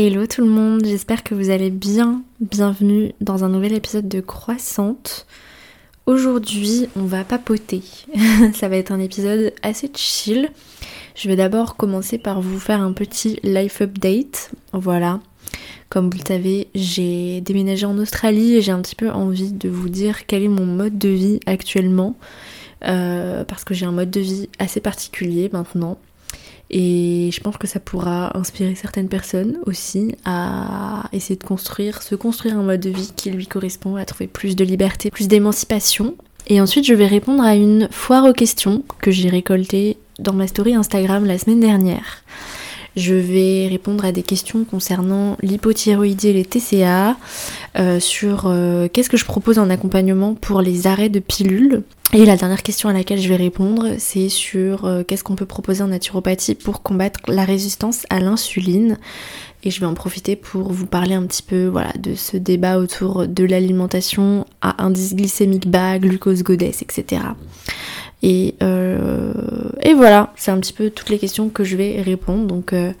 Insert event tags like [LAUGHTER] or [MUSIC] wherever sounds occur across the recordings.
Hello tout le monde, j'espère que vous allez bien. Bienvenue dans un nouvel épisode de Croissante. Aujourd'hui, on va papoter. [LAUGHS] Ça va être un épisode assez chill. Je vais d'abord commencer par vous faire un petit life update. Voilà. Comme vous le savez, j'ai déménagé en Australie et j'ai un petit peu envie de vous dire quel est mon mode de vie actuellement. Euh, parce que j'ai un mode de vie assez particulier maintenant. Et je pense que ça pourra inspirer certaines personnes aussi à essayer de construire, se construire un mode de vie qui lui correspond, à trouver plus de liberté, plus d'émancipation. Et ensuite, je vais répondre à une foire aux questions que j'ai récoltée dans ma story Instagram la semaine dernière. Je vais répondre à des questions concernant l'hypothyroïdie et les TCA, euh, sur euh, qu'est-ce que je propose en accompagnement pour les arrêts de pilules. Et la dernière question à laquelle je vais répondre, c'est sur euh, qu'est-ce qu'on peut proposer en naturopathie pour combattre la résistance à l'insuline. Et je vais en profiter pour vous parler un petit peu voilà, de ce débat autour de l'alimentation à indice glycémique bas, glucose goddess, etc. Et, euh, et voilà, c'est un petit peu toutes les questions que je vais répondre. Donc euh,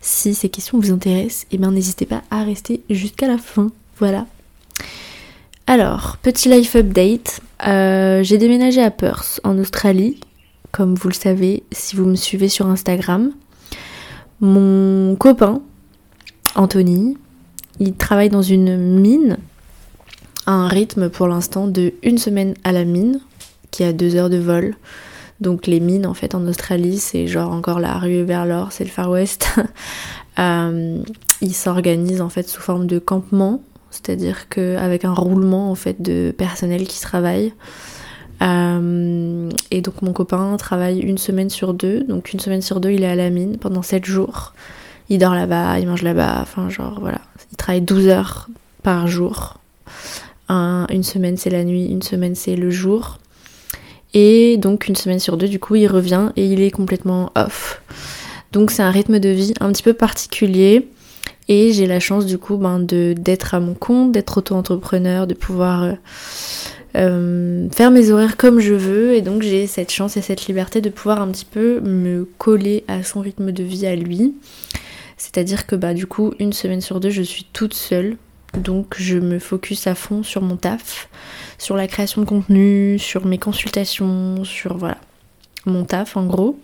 si ces questions vous intéressent, eh bien n'hésitez pas à rester jusqu'à la fin. Voilà. Alors, petit life update. Euh, j'ai déménagé à Perth, en Australie, comme vous le savez si vous me suivez sur Instagram. Mon copain, Anthony, il travaille dans une mine à un rythme pour l'instant de une semaine à la mine qui a deux heures de vol. Donc les mines en fait en Australie c'est genre encore la rue vers l'or, c'est le Far West. [LAUGHS] euh, ils s'organisent en fait sous forme de campement, c'est-à-dire qu'avec un roulement en fait de personnel qui travaille. Euh, et donc mon copain travaille une semaine sur deux, donc une semaine sur deux il est à la mine pendant sept jours. Il dort là-bas, il mange là-bas, enfin genre voilà. Il travaille 12 heures par jour. une semaine c'est la nuit, une semaine c'est le jour. Et donc une semaine sur deux, du coup, il revient et il est complètement off. Donc c'est un rythme de vie un petit peu particulier. Et j'ai la chance du coup ben, d'être à mon compte, d'être auto-entrepreneur, de pouvoir euh, euh, faire mes horaires comme je veux. Et donc j'ai cette chance et cette liberté de pouvoir un petit peu me coller à son rythme de vie à lui. C'est-à-dire que bah du coup une semaine sur deux je suis toute seule donc je me focus à fond sur mon taf, sur la création de contenu, sur mes consultations, sur voilà, mon taf en gros.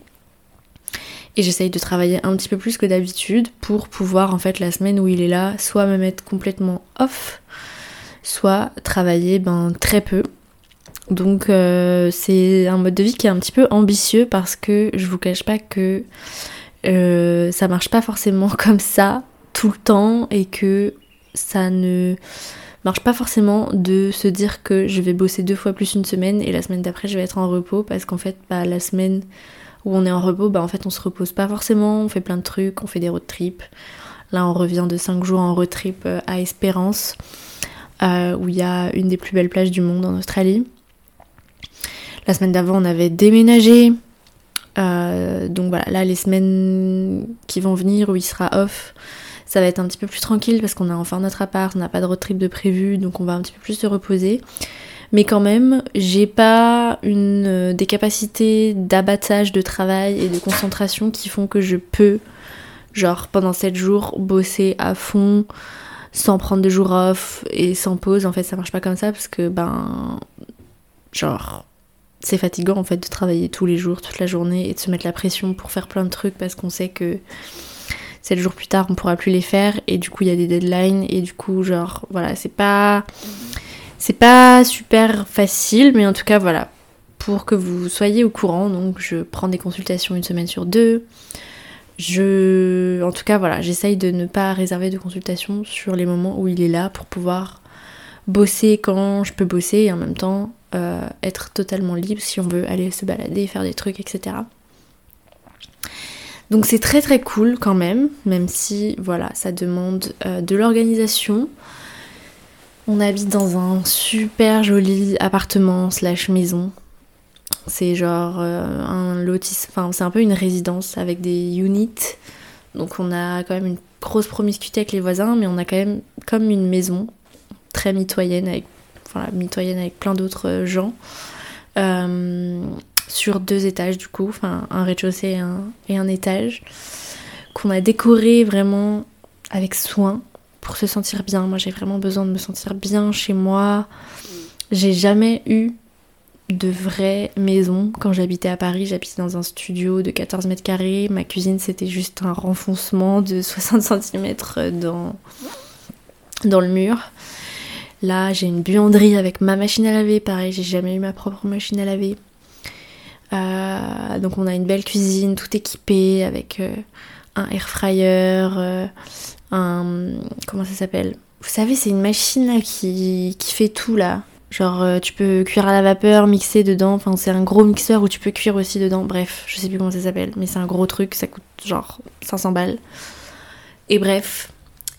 Et j'essaye de travailler un petit peu plus que d'habitude pour pouvoir en fait la semaine où il est là, soit me mettre complètement off, soit travailler ben très peu. Donc euh, c'est un mode de vie qui est un petit peu ambitieux parce que je vous cache pas que euh, ça marche pas forcément [LAUGHS] comme ça tout le temps et que ça ne marche pas forcément de se dire que je vais bosser deux fois plus une semaine et la semaine d'après je vais être en repos parce qu'en fait bah, la semaine où on est en repos bah en fait on se repose pas forcément, on fait plein de trucs, on fait des road trips. Là on revient de 5 jours en road trip euh, à Espérance euh, où il y a une des plus belles plages du monde en Australie. La semaine d'avant on avait déménagé. Euh, donc voilà, là les semaines qui vont venir où il sera off, ça va être un petit peu plus tranquille parce qu'on a enfin notre appart, on n'a pas de road trip de prévu, donc on va un petit peu plus se reposer. Mais quand même, j'ai pas une, euh, des capacités d'abattage de travail et de concentration qui font que je peux, genre pendant 7 jours, bosser à fond sans prendre de jours off et sans pause. En fait, ça marche pas comme ça parce que, ben, genre, c'est fatigant en fait de travailler tous les jours, toute la journée et de se mettre la pression pour faire plein de trucs parce qu'on sait que 7 jours plus tard on pourra plus les faire. Et du coup il y a des deadlines. Et du coup genre voilà c'est pas c'est pas super facile. Mais en tout cas voilà. Pour que vous soyez au courant donc je prends des consultations une semaine sur deux. Je en tout cas voilà j'essaye de ne pas réserver de consultations sur les moments où il est là pour pouvoir bosser quand je peux bosser et en même temps euh, être totalement libre si on veut aller se balader, faire des trucs, etc. Donc c'est très très cool quand même, même si voilà, ça demande euh, de l'organisation. On habite dans un super joli appartement slash maison. C'est genre euh, un lotis, enfin c'est un peu une résidence avec des units. Donc on a quand même une grosse promiscuité avec les voisins, mais on a quand même comme une maison très mitoyenne avec, mitoyenne avec plein d'autres gens. Euh, sur deux étages du coup, enfin un rez-de-chaussée et un, étage, qu'on a décoré vraiment avec soin pour se sentir bien. Moi, j'ai vraiment besoin de me sentir bien chez moi. J'ai jamais eu de vraie maison. Quand j'habitais à Paris, j'habitais dans un studio de 14 mètres carrés. Ma cuisine, c'était juste un renfoncement de [LAUGHS] 60 cm dans, dans le mur. Là, j'ai une buanderie avec ma machine à laver. Pareil, j'ai jamais eu ma propre machine à laver. Euh, donc, on a une belle cuisine, tout équipé avec euh, un air fryer, euh, un. Comment ça s'appelle? Vous savez, c'est une machine là qui, qui fait tout là. Genre, tu peux cuire à la vapeur, mixer dedans. Enfin, c'est un gros mixeur où tu peux cuire aussi dedans. Bref, je sais plus comment ça s'appelle, mais c'est un gros truc. Ça coûte genre 500 balles. Et bref,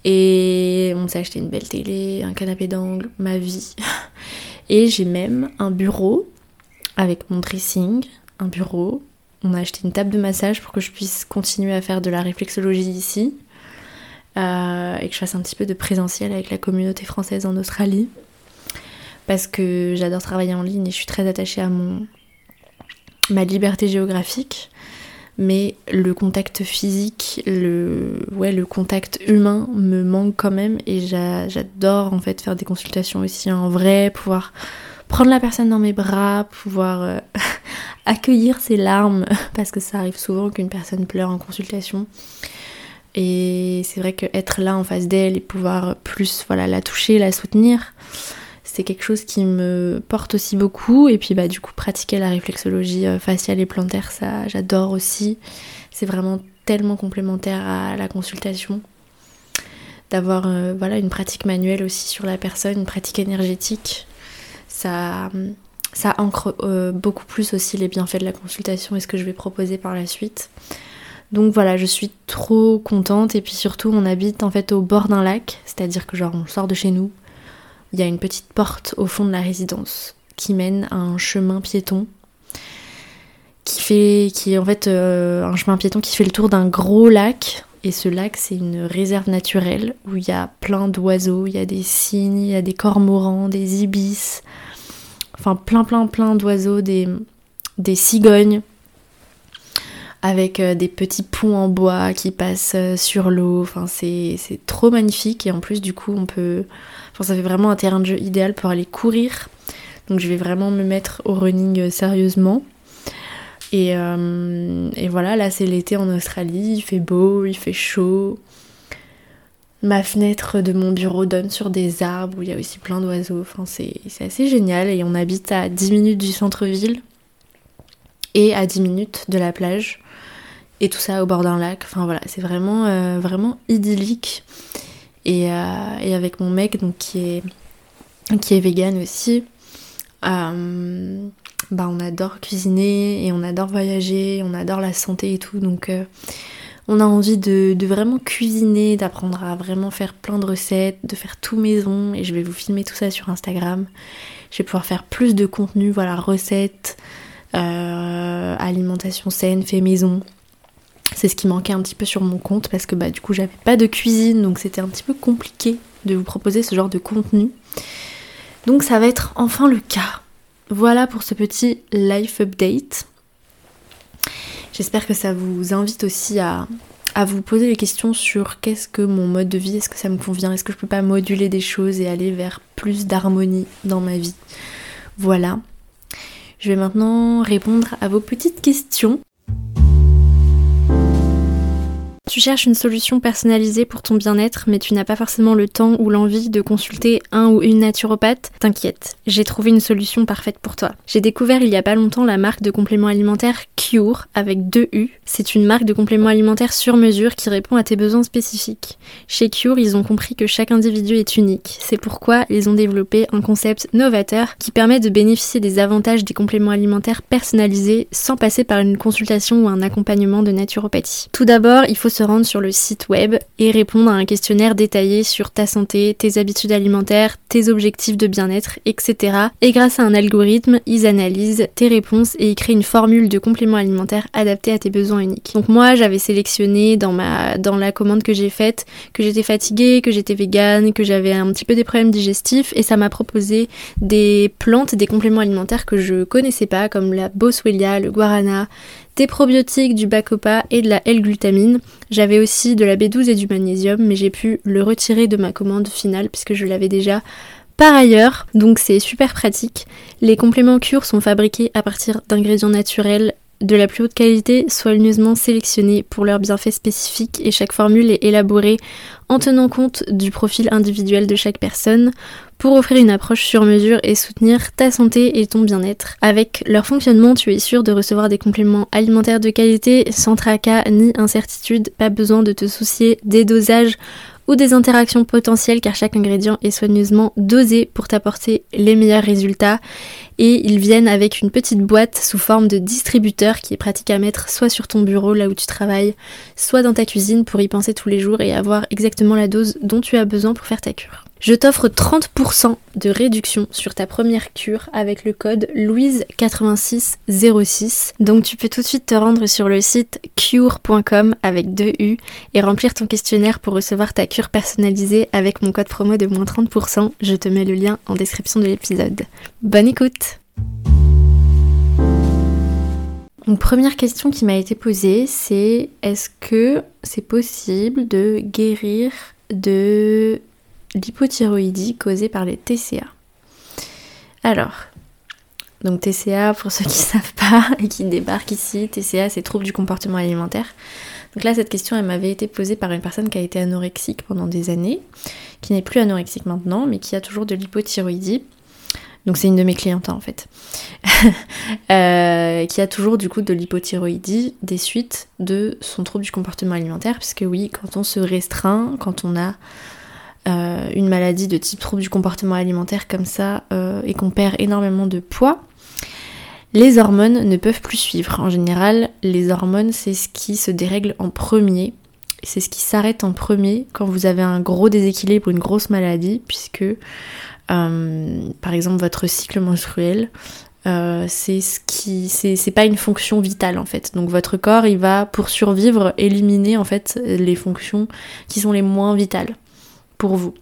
et on s'est acheté une belle télé, un canapé d'angle, ma vie. [LAUGHS] Et j'ai même un bureau avec mon dressing, bureau. On a acheté une table de massage pour que je puisse continuer à faire de la réflexologie ici. Euh, et que je fasse un petit peu de présentiel avec la communauté française en Australie. Parce que j'adore travailler en ligne et je suis très attachée à mon, ma liberté géographique mais le contact physique, le, ouais, le contact humain me manque quand même et j'adore en fait faire des consultations aussi en vrai, pouvoir prendre la personne dans mes bras, pouvoir euh, [LAUGHS] accueillir ses larmes [LAUGHS] parce que ça arrive souvent qu'une personne pleure en consultation. Et c'est vrai qu'être là en face d'elle et pouvoir plus voilà, la toucher, la soutenir, c'est quelque chose qui me porte aussi beaucoup. Et puis bah du coup pratiquer la réflexologie euh, faciale et plantaire, ça j'adore aussi. C'est vraiment tellement complémentaire à la consultation. D'avoir euh, voilà une pratique manuelle aussi sur la personne, une pratique énergétique. Ça, ancre euh, beaucoup plus aussi les bienfaits de la consultation et ce que je vais proposer par la suite. Donc voilà, je suis trop contente. Et puis surtout on habite en fait au bord d'un lac, c'est-à-dire que genre on sort de chez nous, il y a une petite porte au fond de la résidence qui mène à un chemin piéton qui fait qui est en fait euh, un chemin piéton qui fait le tour d'un gros lac et ce lac c'est une réserve naturelle où il y a plein d'oiseaux, il y a des cygnes, il y a des cormorans, des ibis, enfin plein plein plein d'oiseaux, des, cigognes avec euh, des petits ponts en bois qui passent euh, sur l'eau, enfin c'est trop magnifique et en plus du coup on peut ça fait vraiment un terrain de jeu idéal pour aller courir. Donc je vais vraiment me mettre au running euh, sérieusement. Et, euh, et voilà, là c'est l'été en Australie, il fait beau, il fait chaud. Ma fenêtre de mon bureau donne sur des arbres où il y a aussi plein d'oiseaux. Enfin, c'est assez génial. Et on habite à 10 minutes du centre-ville et à 10 minutes de la plage. Et tout ça au bord d'un lac. Enfin voilà, c'est vraiment, euh, vraiment idyllique. Euh, et, avec mon mec donc qui est qui est vegan aussi bah on adore cuisiner et on adore voyager on adore la santé et tout donc euh, on a envie de, vraiment cuisiner, d'apprendre à vraiment faire plein de recettes, de faire tout maison et je vais vous filmer tout ça sur Instagram. Je vais pouvoir faire plus de contenu, voilà, recettes, alimentation saine, fait maison. C'est ce qui manquait un petit peu sur mon compte parce que bah du coup j'avais pas de cuisine donc c'était un petit peu compliqué de vous proposer ce genre de contenu. Donc ça va être enfin le cas. Voilà pour ce petit life update. J'espère que ça vous invite aussi à, à vous poser des questions sur qu'est-ce que mon mode de vie, est-ce que ça me convient, est-ce que je peux pas moduler des choses et aller vers plus d'harmonie dans ma vie. Voilà. Je vais maintenant répondre à vos petites questions. Tu cherches une solution personnalisée pour ton bien-être, mais tu n'as pas forcément le temps ou l'envie de consulter un ou une naturopathe T'inquiète, j'ai trouvé une solution parfaite pour toi. J'ai découvert il y a pas longtemps la marque de compléments alimentaires Cure avec deux U. C'est une marque de compléments alimentaires sur mesure qui répond à tes besoins spécifiques. Chez Cure, ils ont compris que chaque individu est unique. C'est pourquoi ils ont développé un concept novateur qui permet de bénéficier des avantages des compléments alimentaires personnalisés sans passer par une consultation ou un accompagnement de naturopathie. Tout d'abord, il faut se rendre sur le site web et répondre à un questionnaire détaillé sur ta santé, tes habitudes alimentaires, tes objectifs de bien-être, etc. Et grâce à un algorithme, ils analysent tes réponses et ils créent une formule de complément alimentaire adaptée à tes besoins uniques. Donc moi, j'avais sélectionné dans ma dans la commande que j'ai faite que j'étais fatiguée, que j'étais végane, que j'avais un petit peu des problèmes digestifs et ça m'a proposé des plantes, des compléments alimentaires que je connaissais pas comme la boswellia, le guarana, des probiotiques, du bacopa et de la L-glutamine. J'avais aussi de la B12 et du magnésium, mais j'ai pu le retirer de ma commande finale puisque je l'avais déjà par ailleurs, donc c'est super pratique. Les compléments cure sont fabriqués à partir d'ingrédients naturels de la plus haute qualité, soigneusement sélectionnés pour leurs bienfaits spécifiques et chaque formule est élaborée en tenant compte du profil individuel de chaque personne pour offrir une approche sur mesure et soutenir ta santé et ton bien-être. Avec leur fonctionnement, tu es sûr de recevoir des compléments alimentaires de qualité sans tracas ni incertitude, pas besoin de te soucier des dosages ou des interactions potentielles car chaque ingrédient est soigneusement dosé pour t'apporter les meilleurs résultats et ils viennent avec une petite boîte sous forme de distributeur qui est pratique à mettre soit sur ton bureau là où tu travailles, soit dans ta cuisine pour y penser tous les jours et avoir exactement la dose dont tu as besoin pour faire ta cure. Je t'offre 30% de réduction sur ta première cure avec le code Louise8606. Donc tu peux tout de suite te rendre sur le site cure.com avec deux U et remplir ton questionnaire pour recevoir ta cure personnalisée avec mon code promo de moins 30%. Je te mets le lien en description de l'épisode. Bonne écoute Une première question qui m'a été posée, c'est est-ce que c'est possible de guérir de l'hypothyroïdie causée par les TCA. Alors, donc TCA, pour ceux qui ne [LAUGHS] savent pas et qui débarquent ici, TCA c'est trouble du comportement alimentaire. Donc là, cette question, elle m'avait été posée par une personne qui a été anorexique pendant des années, qui n'est plus anorexique maintenant, mais qui a toujours de l'hypothyroïdie. Donc c'est une de mes clientes en fait, [LAUGHS] euh, qui a toujours du coup de l'hypothyroïdie des suites de son trouble du comportement alimentaire, puisque oui, quand on se restreint, quand on a euh, une maladie de type trouble du comportement alimentaire comme ça euh, et qu'on perd énormément de poids, les hormones ne peuvent plus suivre. En général, les hormones, c'est ce qui se dérègle en premier. C'est ce qui s'arrête en premier quand vous avez un gros déséquilibre, une grosse maladie, puisque par exemple votre cycle menstruel, c'est ce qui pas une fonction vitale en fait donc votre corps il va pour survivre éliminer en fait les fonctions qui sont les moins vitales pour vous.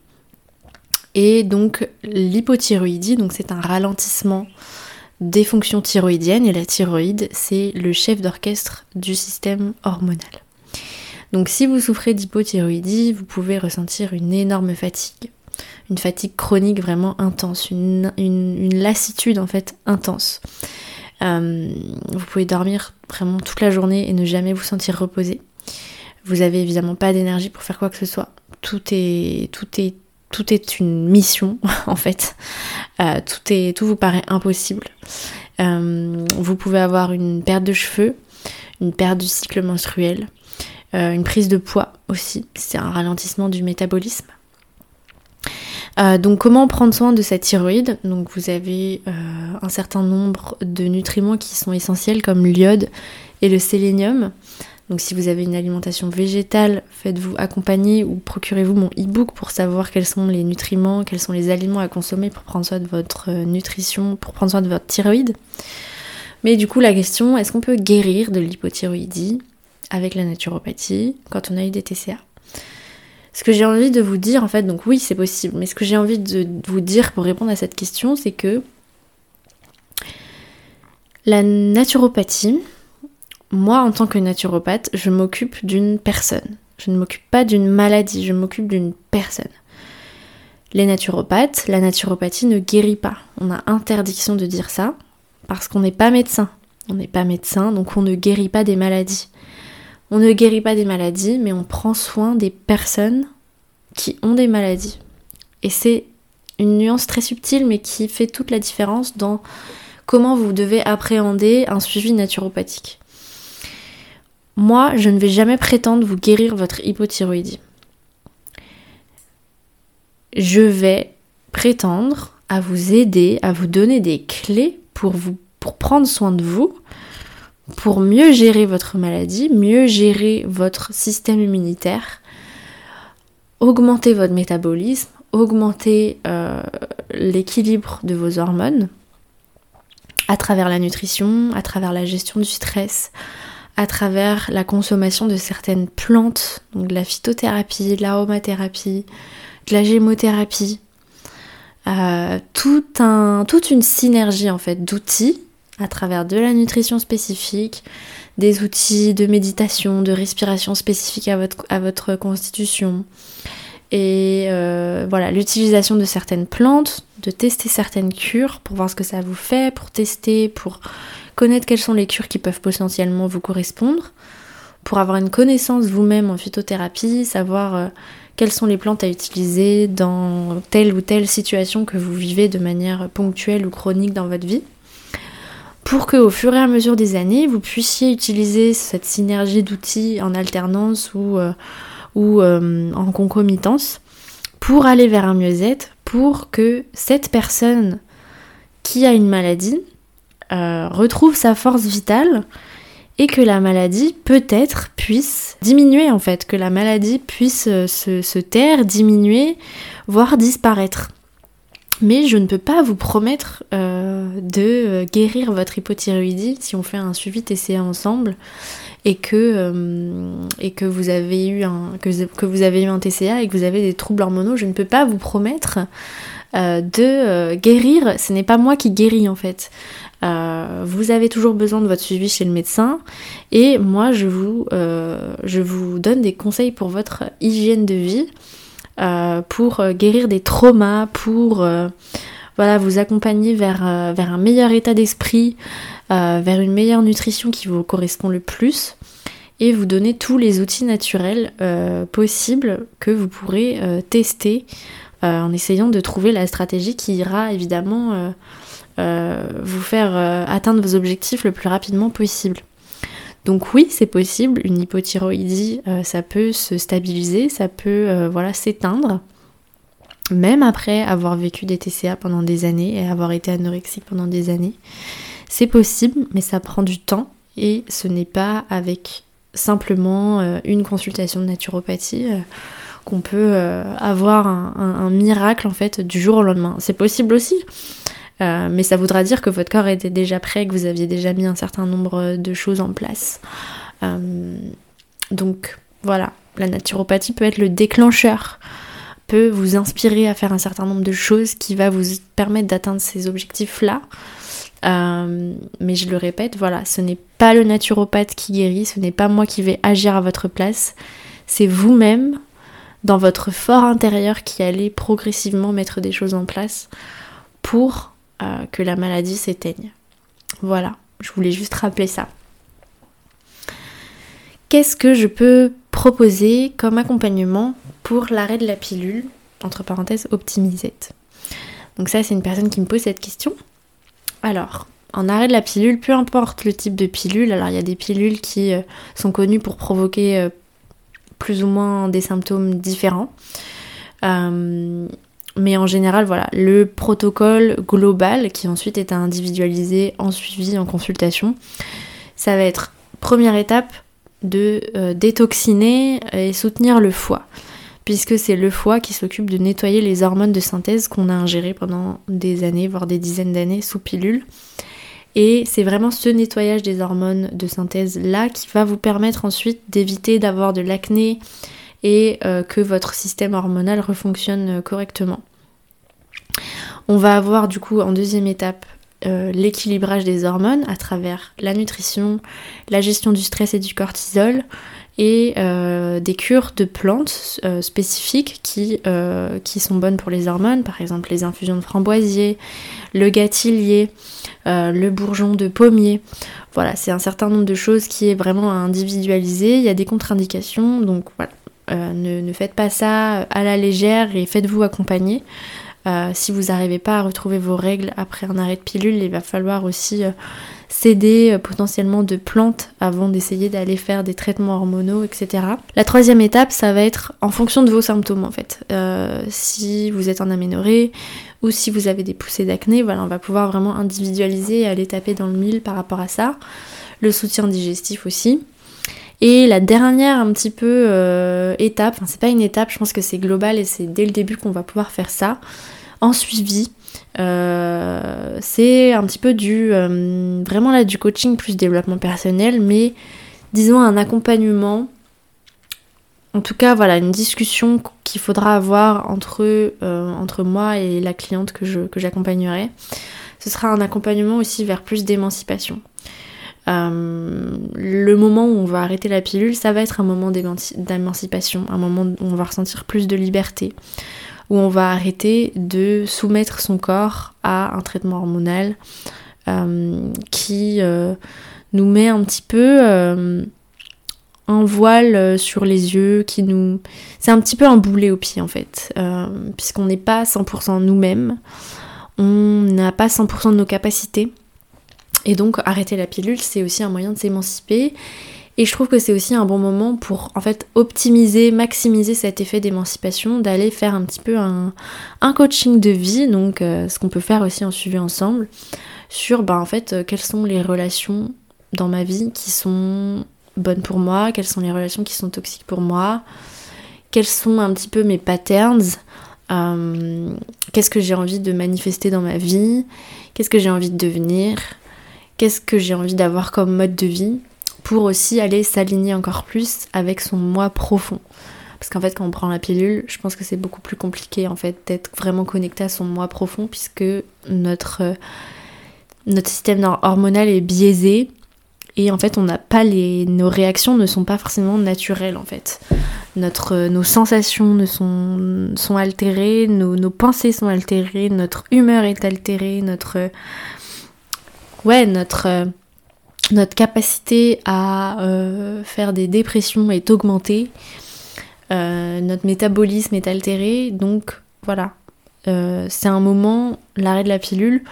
Et donc l'hypothyroïdie, donc c'est un ralentissement des fonctions thyroïdiennes et la thyroïde c'est le chef d'orchestre du système hormonal. Donc si vous souffrez d'hypothyroïdie, vous pouvez ressentir une énorme fatigue, une fatigue chronique vraiment intense, une, lassitude en fait intense. Euh, vous pouvez dormir vraiment toute la journée et ne jamais vous sentir reposé. Vous avez évidemment pas d'énergie pour faire quoi que ce soit tout est, tout est, tout est une mission [LAUGHS] en fait. Euh, tout, est, tout vous paraît impossible. Euh, vous pouvez avoir une perte de cheveux, une perte du cycle menstruel, une prise de poids aussi. C'est un ralentissement du métabolisme. Donc comment prendre soin de cette thyroïde? Donc vous avez un certain nombre de nutriments qui sont essentiels comme l'iode et le sélénium. Donc si vous avez une alimentation végétale, faites-vous accompagner ou procurez-vous mon e-book pour savoir quels sont les nutriments, quels sont les aliments à consommer pour prendre soin de votre euh, nutrition, pour prendre soin de votre thyroïde. Mais du coup la question, est-ce qu'on peut guérir de l'hypothyroïdie avec la naturopathie quand on a eu des TCA ce que j'ai envie de vous dire, en fait, donc oui, c'est possible, mais ce que j'ai envie de vous dire pour répondre à cette question, c'est que la naturopathie, moi, en tant que naturopathe, je m'occupe d'une personne. Je ne m'occupe pas d'une maladie, je m'occupe d'une personne. Les naturopathes, la naturopathie ne guérit pas. On a interdiction de dire ça parce qu'on n'est pas médecin. On n'est pas médecin, donc on ne guérit pas des maladies. On ne guérit pas des maladies, mais on prend soin des personnes qui ont des maladies. Et c'est une nuance très subtile, mais qui fait toute la différence dans comment vous devez appréhender un suivi naturopathique. Moi, je ne vais jamais prétendre vous guérir votre hypothyroïdie. Je vais prétendre à vous aider, à vous donner des clés pour vous pour prendre soin de vous, pour mieux gérer votre maladie, mieux gérer votre système immunitaire, augmenter votre métabolisme, augmenter euh, l'équilibre de vos hormones à travers la nutrition, à travers la gestion du stress, à travers la consommation de certaines plantes, donc de la phytothérapie, de l'aromathérapie, de la gémothérapie, euh, toute une synergie en fait d'outils à travers de la nutrition spécifique, des outils de méditation, de respiration spécifiques à votre, à votre constitution. Et euh, voilà, l'utilisation de certaines plantes, de tester certaines cures pour voir ce que ça vous fait, pour tester, pour connaître quelles sont les cures qui peuvent potentiellement vous correspondre, pour avoir une connaissance vous-même en phytothérapie, savoir euh, quelles sont les plantes à utiliser dans telle ou telle situation que vous vivez de manière ponctuelle ou chronique dans votre vie pour que au fur et à mesure des années, vous puissiez utiliser cette synergie d'outils en alternance ou, euh, euh, en concomitance pour aller vers un mieux-être, pour que cette personne qui a une maladie euh, retrouve sa force vitale et que la maladie peut-être puisse diminuer en fait, que la maladie puisse se, se taire, diminuer, voire disparaître. Mais je ne peux pas vous promettre euh, de euh, guérir votre hypothyroïdie si on fait un suivi TCA ensemble et que, euh, et que, vous avez eu un, que, vous avez eu un TCA et que vous avez des troubles hormonaux. Je ne peux pas vous promettre de guérir. Ce n'est pas moi qui guéris en fait. vous avez toujours besoin de votre suivi chez le médecin et moi je vous, je vous donne des conseils pour votre hygiène de vie euh, pour euh, guérir des traumas, pour euh, voilà, vous accompagner vers, vers un meilleur état d'esprit, vers une meilleure nutrition qui vous correspond le plus et vous donner tous les outils naturels possibles que vous pourrez tester en essayant de trouver la stratégie qui ira évidemment vous faire atteindre vos objectifs le plus rapidement possible. Donc oui, c'est possible, une hypothyroïdie, euh, ça peut se stabiliser, ça peut euh, voilà, s'éteindre, même après avoir vécu des TCA pendant des années et avoir été anorexique pendant des années. C'est possible, mais ça prend du temps et ce n'est pas avec simplement euh, une consultation de naturopathie qu'on peut avoir un, miracle en fait du jour au lendemain. C'est possible aussi, euh, mais ça voudra dire que votre corps était déjà prêt, que vous aviez déjà mis un certain nombre de choses en place. Euh, donc voilà, la naturopathie peut être le déclencheur, peut vous inspirer à faire un certain nombre de choses qui va vous permettre d'atteindre ces objectifs-là. Euh, mais je le répète, voilà, ce n'est pas le naturopathe qui guérit, ce n'est pas moi qui vais agir à votre place, c'est vous-même, dans votre fort intérieur, qui allez progressivement mettre des choses en place pour que la maladie s'éteigne. Voilà, je voulais juste rappeler ça. Qu'est-ce que je peux proposer comme accompagnement pour l'arrêt de la pilule, entre parenthèses optimisette Donc ça, c'est une personne qui me pose cette question. Alors, en arrêt de la pilule, peu importe le type de pilule, alors il y a des pilules qui euh, sont connues pour provoquer euh, plus ou moins des symptômes différents. Euh, mais en général, voilà, le protocole global qui ensuite est individualisé en suivi, en consultation, ça va être première étape de euh, détoxiner et soutenir le foie, puisque c'est le foie qui s'occupe de nettoyer les hormones de synthèse qu'on a ingérées pendant des années, voire des dizaines d'années sous pilule. Et c'est vraiment ce nettoyage des hormones de synthèse là qui va vous permettre ensuite d'éviter d'avoir de l'acné, et euh, que votre système hormonal refonctionne euh, correctement. On va avoir du coup en deuxième étape euh, l'équilibrage des hormones à travers la nutrition, la gestion du stress et du cortisol et des cures de plantes spécifiques qui, qui, sont bonnes pour les hormones, par exemple les infusions de framboisier, le gâtillier, le bourgeon de pommier. Voilà, c'est un certain nombre de choses qui est vraiment individualisé. Il y a des contre-indications, donc voilà. Euh, ne, faites pas ça à la légère et faites-vous accompagner. Euh, si vous n'arrivez pas à retrouver vos règles après un arrêt de pilule, il va falloir aussi euh, céder potentiellement de plantes avant d'essayer d'aller faire des traitements hormonaux, etc. La troisième étape, ça va être en fonction de vos symptômes en fait. si vous êtes en aménorrhée ou si vous avez des poussées d'acné, voilà, on va pouvoir vraiment individualiser et aller taper dans le mille par rapport à ça. Le soutien digestif aussi. Et la dernière un petit peu euh, étape, enfin c'est pas une étape, je pense que c'est global et c'est dès le début qu'on va pouvoir faire ça, en suivi, euh, c'est un petit peu du euh, vraiment là du coaching plus développement personnel, mais disons un accompagnement. En tout cas, voilà, une discussion qu'il faudra avoir entre, entre moi et la cliente que, je, que j'accompagnerai ce sera un accompagnement aussi vers plus d'émancipation. Euh, le moment où on va arrêter la pilule, ça va être un moment d'émancipation, un moment où on va ressentir plus de liberté, où on va arrêter de soumettre son corps à un traitement hormonal euh, qui euh, nous met un petit peu un voile sur les yeux, qui nous... C'est un petit peu un boulet au pied en fait, puisqu'on n'est pas 100% nous-mêmes, on n'a pas 100% de nos capacités. Et donc arrêter la pilule, c'est aussi un moyen de s'émanciper. Et je trouve que c'est aussi un bon moment pour en fait optimiser, maximiser cet effet d'émancipation, d'aller faire un petit peu un, coaching de vie, donc euh, ce qu'on peut faire aussi en suivi ensemble, sur bah, en fait euh, quelles sont les relations dans ma vie qui sont bonnes pour moi, quelles sont les relations qui sont toxiques pour moi, quels sont un petit peu mes patterns, euh, qu'est-ce que j'ai envie de manifester dans ma vie, qu'est-ce que j'ai envie de devenir, qu'est-ce que j'ai envie d'avoir comme mode de vie pour aussi aller s'aligner encore plus avec son moi profond. Parce qu'en fait, quand on prend la pilule, je pense que c'est beaucoup plus compliqué en fait d'être vraiment connecté à son moi profond puisque notre, euh, notre système hormonal est biaisé et en fait, on n'a pas les, nos réactions ne sont pas forcément naturelles en fait. Notre, euh, nos sensations ne sont, sont altérées, nos, nos pensées sont altérées, notre humeur est altérée, notre ouais, notre, euh, notre capacité à euh, faire des dépressions est augmentée, euh, notre métabolisme est altéré, donc voilà. c'est un moment, l'arrêt de la pilule,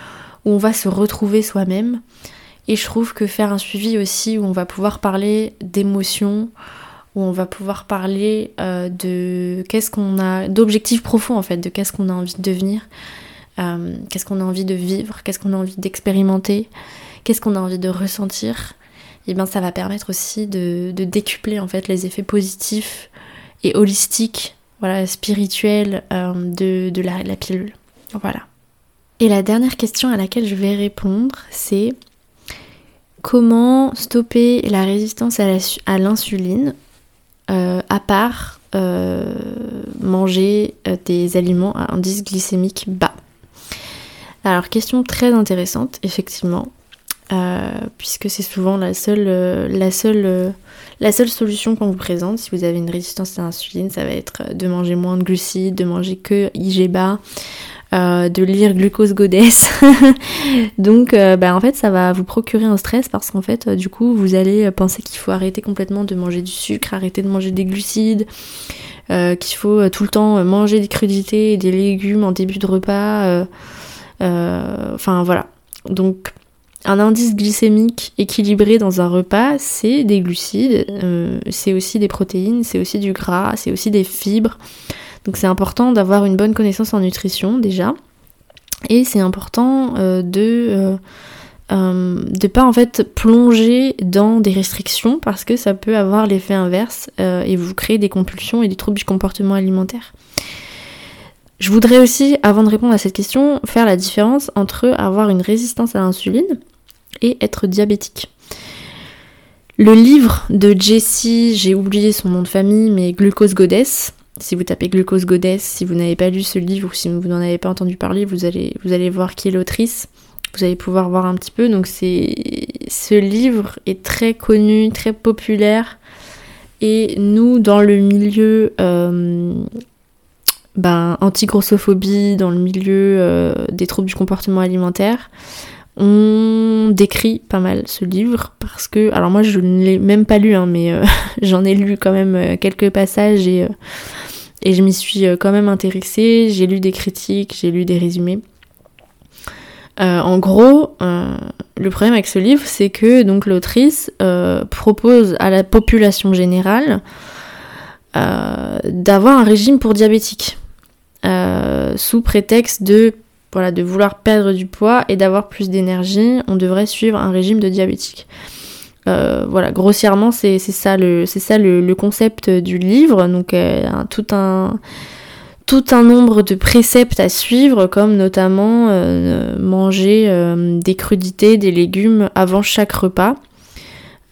où on va se retrouver soi-même. Et je trouve que faire un suivi aussi où on va pouvoir parler d'émotions, où on va pouvoir parler de qu'est-ce qu'on a, d'objectifs profonds en fait, de qu'est-ce qu'on a envie de devenir, euh, qu'est-ce qu'on a envie de vivre, qu'est-ce qu'on a envie d'expérimenter, qu'est-ce qu'on a envie de ressentir, et eh bien ça va permettre aussi de, décupler en fait les effets positifs et holistiques, voilà, spirituels euh, de, la, pilule. Voilà. Et la dernière question à laquelle je vais répondre, c'est comment stopper la résistance à l'insuline euh, à part manger des aliments à indice glycémique bas? Alors, question très intéressante, effectivement, euh, puisque c'est souvent la seule, euh, euh, la seule solution qu'on vous présente. Si vous avez une résistance à l'insuline, ça va être de manger moins de glucides, de manger que IGBA, de lire glucose goddess. [LAUGHS] Donc, bah, en fait, ça va vous procurer un stress parce qu'en fait, du coup, vous allez penser qu'il faut arrêter complètement de manger du sucre, arrêter de manger des glucides. qu'il faut tout le temps manger des crudités et des légumes en début de repas. Euh, enfin voilà. Donc un indice glycémique équilibré dans un repas, c'est des glucides, euh, c'est aussi des protéines, c'est aussi du gras, c'est aussi des fibres. Donc c'est important d'avoir une bonne connaissance en nutrition déjà. Et c'est important euh, de de pas en fait plonger dans des restrictions parce que ça peut avoir l'effet inverse et vous créer des compulsions et des troubles du comportement alimentaire. Je voudrais aussi, avant de répondre à cette question, faire la différence entre avoir une résistance à l'insuline et être diabétique. Le livre de Jessie, j'ai oublié son nom de famille, mais Glucose Goddess. Si vous tapez Glucose Goddess, si vous n'avez pas lu ce livre ou si vous n'en avez pas entendu parler, vous allez, voir qui est l'autrice. Vous allez pouvoir voir un petit peu. Donc ce livre est très connu, très populaire. Et nous, dans le milieu euh, ben, anti-grossophobie dans le milieu euh, des troubles du comportement alimentaire. On décrit pas mal ce livre parce que, alors moi je ne l'ai même pas lu, hein, mais euh, [LAUGHS] j'en ai lu quand même euh, quelques passages et, je m'y suis quand même intéressée. J'ai lu des critiques, j'ai lu des résumés. en gros, le problème avec ce livre, c'est que donc l'autrice propose à la population générale d'avoir un régime pour diabétiques. Euh, sous prétexte de, vouloir perdre du poids et d'avoir plus d'énergie, on devrait suivre un régime de diabétique. Euh, voilà, grossièrement, c'est ça, le, ça le, concept du livre. Donc, euh, tout, un, tout un nombre de préceptes à suivre, comme notamment manger des crudités, des légumes avant chaque repas.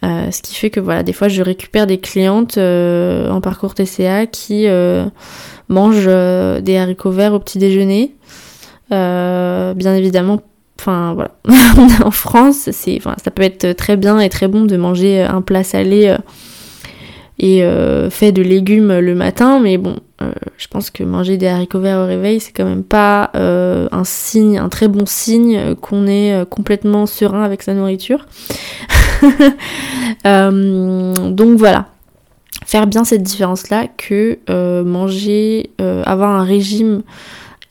ce qui fait que voilà, des fois je récupère des clientes en parcours TCA qui mange euh, des haricots verts au petit déjeuner. Euh, bien évidemment, enfin voilà, [LAUGHS] en France, c'est, ça peut être très bien et très bon de manger un plat salé et fait de légumes le matin, mais bon, je pense que manger des haricots verts au réveil, c'est quand même pas un signe, un très bon signe qu'on est complètement serein avec sa nourriture. [LAUGHS] donc voilà, faire bien cette différence-là que euh, manger, euh, avoir un régime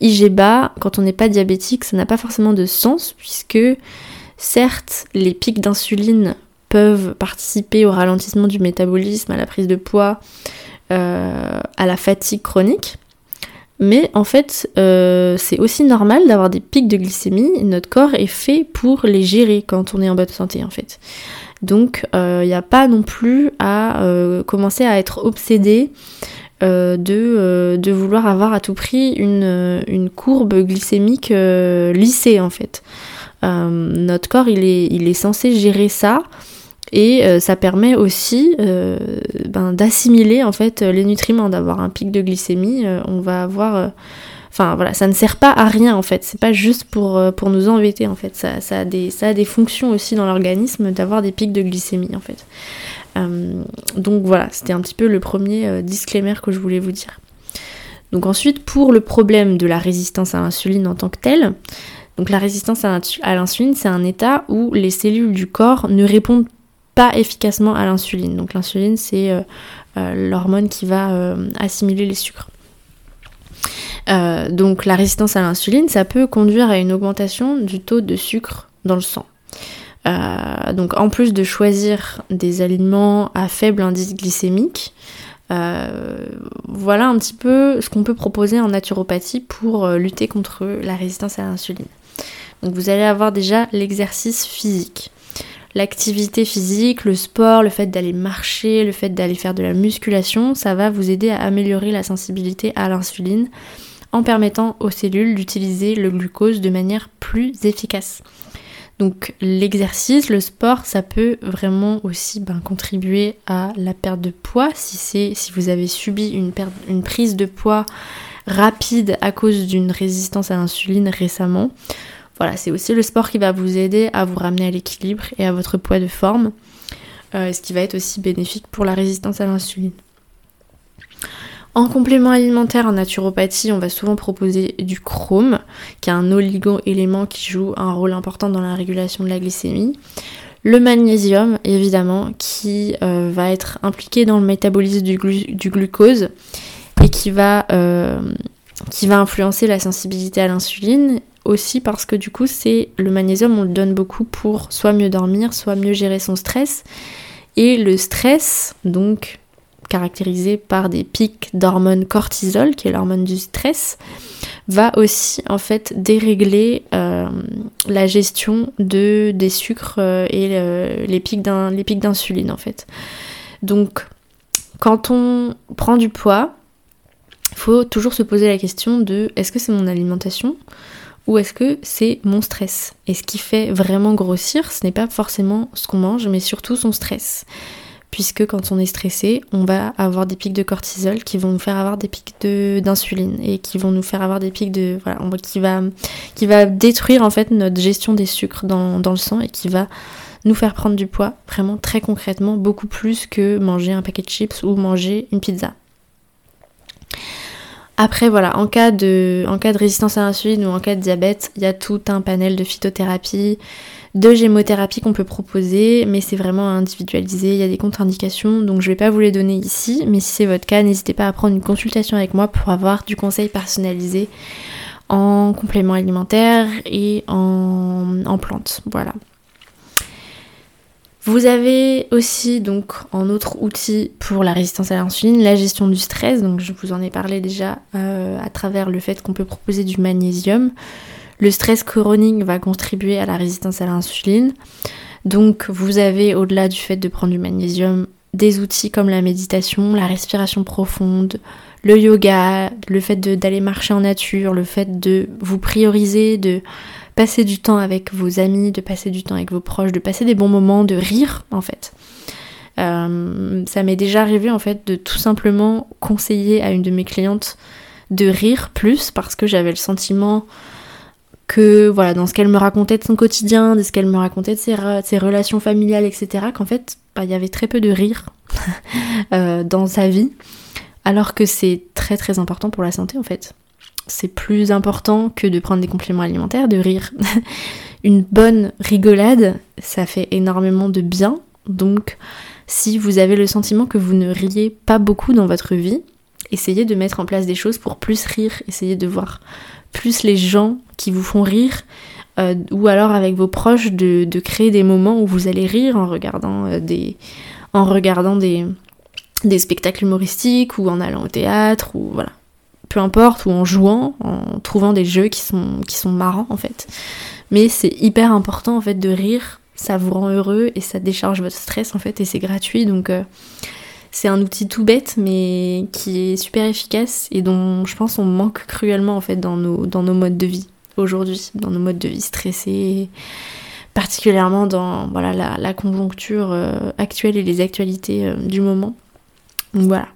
IG bas quand on n'est pas diabétique, ça n'a pas forcément de sens puisque certes les pics d'insuline peuvent participer au ralentissement du métabolisme, à la prise de poids, euh, à la fatigue chronique. Mais en fait, c'est aussi normal d'avoir des pics de glycémie. Notre corps est fait pour les gérer quand on est en bonne santé, en fait. Donc il euh, n'y a pas non plus à euh, commencer à être obsédé euh, de, vouloir avoir à tout prix une, courbe glycémique lissée en fait. notre corps il est, censé gérer ça et ça permet aussi ben, d'assimiler en fait les nutriments, d'avoir un pic de glycémie. on va avoir Enfin voilà, ça ne sert pas à rien en fait. C'est pas juste pour, euh, nous embêter en fait. Ça, ça, a des, ça a des fonctions aussi dans l'organisme d'avoir des pics de glycémie en fait. Euh, donc voilà, c'était un petit peu le premier euh, disclaimer que je voulais vous dire. Donc ensuite, pour le problème de la résistance à l'insuline en tant que telle, donc la résistance à l'insuline, c'est un état où les cellules du corps ne répondent pas efficacement à l'insuline. Donc l'insuline, c'est l'hormone qui va assimiler les sucres. Euh, donc la résistance à l'insuline, ça peut conduire à une augmentation du taux de sucre dans le sang. Euh, donc en plus de choisir des aliments à faible indice glycémique, euh, voilà un petit peu ce qu'on peut proposer en naturopathie pour lutter contre la résistance à l'insuline. Donc vous allez avoir déjà l'exercice physique. L'activité physique, le sport, le fait d'aller marcher, le fait d'aller faire de la musculation, ça va vous aider à améliorer la sensibilité à l'insuline en permettant aux cellules d'utiliser le glucose de manière plus efficace. Donc l'exercice, le sport, ça peut vraiment aussi ben, contribuer à la perte de poids. Si, si vous avez subi une prise de poids rapide à cause d'une résistance à l'insuline récemment, voilà, c'est aussi le sport qui va vous aider à vous ramener à l'équilibre et à votre poids de forme, euh, ce qui va être aussi bénéfique pour la résistance à l'insuline. En complément alimentaire en naturopathie, on va souvent proposer du chrome, qui est un oligo-élément qui joue un rôle important dans la régulation de la glycémie. Le magnésium, évidemment, qui euh, va être impliqué dans le métabolisme du, glucose et qui va, euh, qui va influencer la sensibilité à l'insuline. Aussi parce que du coup, c'est le magnésium, on le donne beaucoup pour soit mieux dormir, soit mieux gérer son stress. Et le stress, donc caractérisé par des pics d'hormone cortisol, qui est l'hormone du stress, va aussi en fait dérégler euh, la gestion de, des sucres euh, et les pics d'insuline en fait. Donc quand on prend du poids, faut toujours se poser la question de est-ce que c'est mon alimentation ou est-ce que c'est mon stress? Et ce qui fait vraiment grossir, ce n'est pas forcément ce qu'on mange, mais surtout son stress puisque quand on est stressé, on va avoir des pics de cortisol qui vont nous faire avoir des pics d'insuline et qui vont nous faire avoir des pics de voilà, on, qui va qui va détruire en fait notre gestion des sucres dans, dans le sang et qui va nous faire prendre du poids vraiment très concrètement beaucoup plus que manger un paquet de chips ou manger une pizza. Après voilà, en cas de, en cas de résistance à l'insuline ou en cas de diabète, il y a tout un panel de phytothérapie, de gémothérapie qu'on peut proposer, mais c'est vraiment individualisé, il y a des contre-indications, donc je vais pas vous les donner ici, mais si c'est votre cas, n'hésitez pas à prendre une consultation avec moi pour avoir du conseil personnalisé en complément alimentaire et en, en plantes. Voilà. Vous avez aussi donc en autre outil pour la résistance à l'insuline la gestion du stress. Donc je vous en ai parlé déjà euh, à travers le fait qu'on peut proposer du magnésium. Le stress chronique va contribuer à la résistance à l'insuline. Donc vous avez au-delà du fait de prendre du magnésium des outils comme la méditation, la respiration profonde, le yoga, le fait d'aller marcher en nature, le fait de vous prioriser, de passer du temps avec vos amis, de passer du temps avec vos proches, de passer des bons moments, de rire en fait. Euh, ça m'est déjà arrivé en fait de tout simplement conseiller à une de mes clientes de rire plus parce que j'avais le sentiment que voilà, dans ce qu'elle me racontait de son quotidien, de ce qu'elle me racontait de ses, relations familiales, etc., qu'en fait, bah, il y avait très peu de rire [LAUGHS] euh, dans sa vie, alors que c'est très très important pour la santé en fait. C'est plus important que de prendre des compléments alimentaires, de rire. [LAUGHS] Une bonne rigolade, ça fait énormément de bien. Donc, si vous avez le sentiment que vous ne riez pas beaucoup dans votre vie, essayez de mettre en place des choses pour plus rire, essayez de voir plus les gens qui vous font rire, euh, ou alors avec vos proches de, créer des moments où vous allez rire en regardant euh, des, en regardant des spectacles humoristiques ou en allant au théâtre ou voilà peu importe ou en jouant en trouvant des jeux qui sont qui sont marrants en fait mais c'est hyper important en fait de rire ça vous rend heureux et ça décharge votre stress en fait et c'est gratuit donc euh, c'est un outil tout bête mais qui est super efficace et dont je pense on manque cruellement en fait dans nos, dans nos modes de vie aujourd'hui, dans nos modes de vie stressés, particulièrement dans voilà, la, conjoncture euh, actuelle et les actualités euh, du moment. Donc voilà.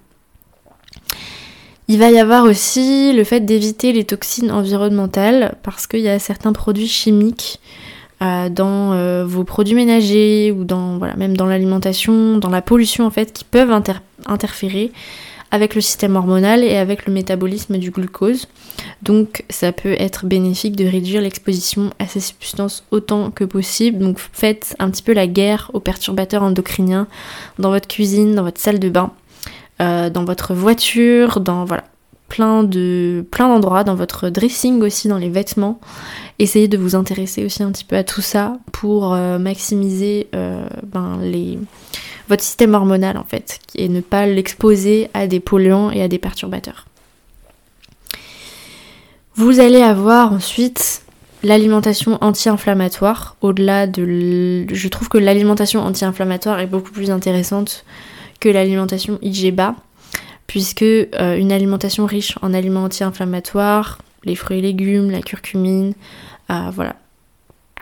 Il va y avoir aussi le fait d'éviter les toxines environnementales parce qu'il y a certains produits chimiques euh, dans euh, vos produits ménagers ou dans même dans l'alimentation, dans la pollution en fait, qui peuvent interférer avec le système hormonal et avec le métabolisme du glucose. Donc ça peut être bénéfique de réduire l'exposition à ces substances autant que possible. Donc faites un petit peu la guerre aux perturbateurs endocriniens dans votre cuisine, dans votre salle de bain, euh, dans votre voiture, dans voilà plein de plein d'endroits, dans votre dressing aussi, dans les vêtements. Essayez de vous intéresser aussi un petit peu à tout ça pour euh, maximiser euh, ben, les, votre système hormonal en fait, et ne pas l'exposer à des polluants et à des perturbateurs. Vous allez avoir ensuite l'alimentation anti-inflammatoire. Au-delà de... Je trouve que l'alimentation anti-inflammatoire est beaucoup plus intéressante que l'alimentation IGBA puisque euh, une alimentation riche en aliments anti-inflammatoires, les fruits et légumes, la curcumine, euh, voilà,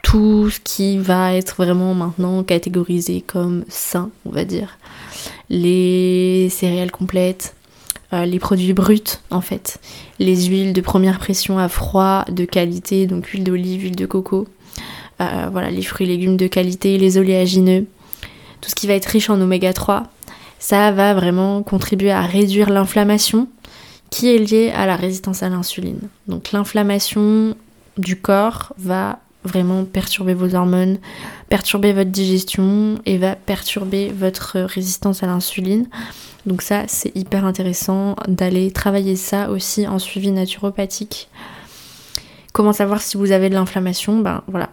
tout ce qui va être vraiment maintenant catégorisé comme sain, on va dire. Les céréales complètes, euh, les produits bruts en fait, les huiles de première pression à froid de qualité, donc huile d'olive, huile de coco, voilà, les fruits et légumes de qualité, les oléagineux, tout ce qui va être riche en oméga 3, ça va vraiment contribuer à réduire l'inflammation qui est liée à la résistance à l'insuline. Donc l'inflammation du corps va vraiment perturber vos hormones, perturber votre digestion et va perturber votre résistance à l'insuline. Donc ça, c'est hyper intéressant d'aller travailler ça aussi en suivi naturopathique Comment savoir si vous avez de l'inflammation Ben voilà,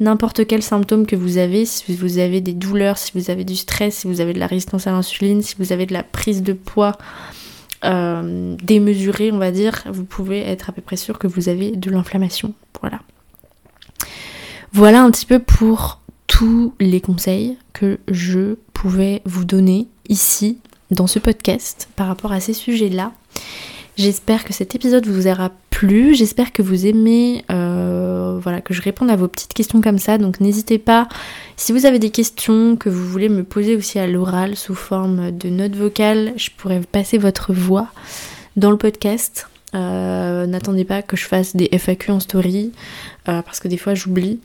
n'importe quel symptôme que vous avez, si vous avez des douleurs, si vous avez du stress, si vous avez de la résistance à l'insuline, si vous avez de la prise de poids euh, démesurée, on va dire, vous pouvez être à peu près sûr que vous avez de l'inflammation. Voilà. Voilà un petit peu pour tous les conseils que je pouvais vous donner ici dans ce podcast par rapport à ces sujets-là. J'espère que cet épisode vous aura j'espère que vous aimez euh, voilà, que je réponde à vos petites questions comme ça, donc n'hésitez pas, si vous avez des questions que vous voulez me poser aussi à l'oral sous forme de notes vocales, je pourrais passer votre voix dans le podcast. Euh, n'attendez pas que je fasse des FAQ en story, euh, parce que des fois j'oublie,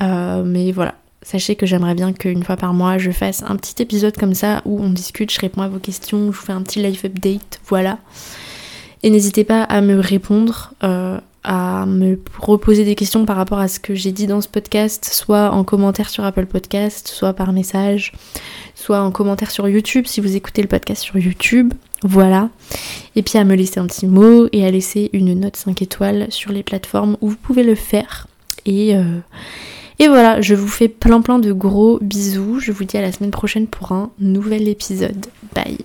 mais voilà, Sachez que j'aimerais bien qu'une fois par mois je fasse un petit épisode comme ça où on discute, je réponds à vos questions, je vous fais un petit live update, voilà. Et n'hésitez pas à me répondre, euh, à me reposer des questions par rapport à ce que j'ai dit dans ce podcast, soit en commentaire sur Apple Podcast, soit par message, soit en commentaire sur YouTube si vous écoutez le podcast sur YouTube. Voilà. Et puis à me laisser un petit mot et à laisser une note 5 étoiles sur les plateformes où vous pouvez le faire. Et, euh, et voilà, je vous fais plein plein de gros bisous. Je vous dis à la semaine prochaine pour un nouvel épisode. Bye